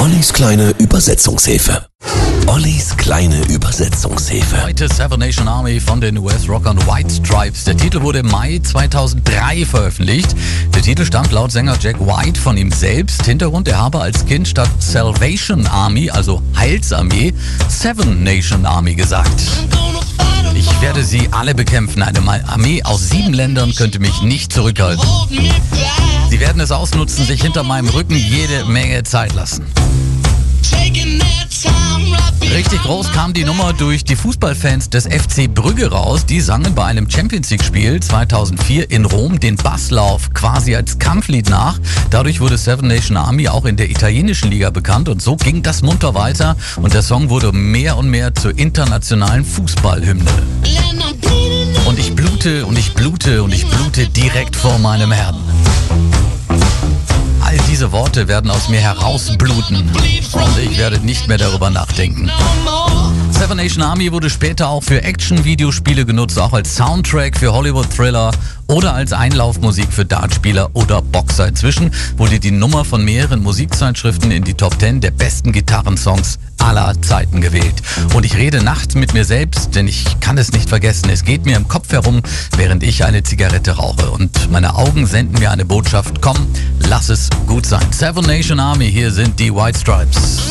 Ollis kleine Übersetzungshilfe. Ollis kleine Übersetzungshilfe. Heute Seven Nation Army von den US-Rockern White Stripes. Der Titel wurde im Mai 2003 veröffentlicht. Der Titel stammt laut Sänger Jack White von ihm selbst. Hintergrund, er habe als Kind statt Salvation Army, also Heilsarmee, Seven Nation Army gesagt. Ich werde sie alle bekämpfen. Eine Armee aus sieben Ländern könnte mich nicht zurückhalten. Werden es ausnutzen, sich hinter meinem Rücken jede Menge Zeit lassen. Richtig groß kam die Nummer durch die Fußballfans des FC Brügge raus. Die sangen bei einem Champions League-Spiel 2004 in Rom den Basslauf quasi als Kampflied nach. Dadurch wurde Seven Nation Army auch in der italienischen Liga bekannt und so ging das munter weiter und der Song wurde mehr und mehr zur internationalen Fußballhymne. Und ich blute und ich blute und ich blute direkt vor meinem Herrn. Diese Worte werden aus mir herausbluten und ich werde nicht mehr darüber nachdenken. Seven Nation Army wurde später auch für Action-Videospiele genutzt, auch als Soundtrack für Hollywood-Thriller oder als Einlaufmusik für Dartspieler oder Boxer. Inzwischen wurde die Nummer von mehreren Musikzeitschriften in die Top 10 der besten Gitarrensongs aller Zeiten gewählt. Und ich rede nachts mit mir selbst, denn ich kann es nicht vergessen. Es geht mir im Kopf herum, während ich eine Zigarette rauche. Und meine Augen senden mir eine Botschaft. Komm, lass es gut sein. Seven Nation Army, hier sind die White Stripes.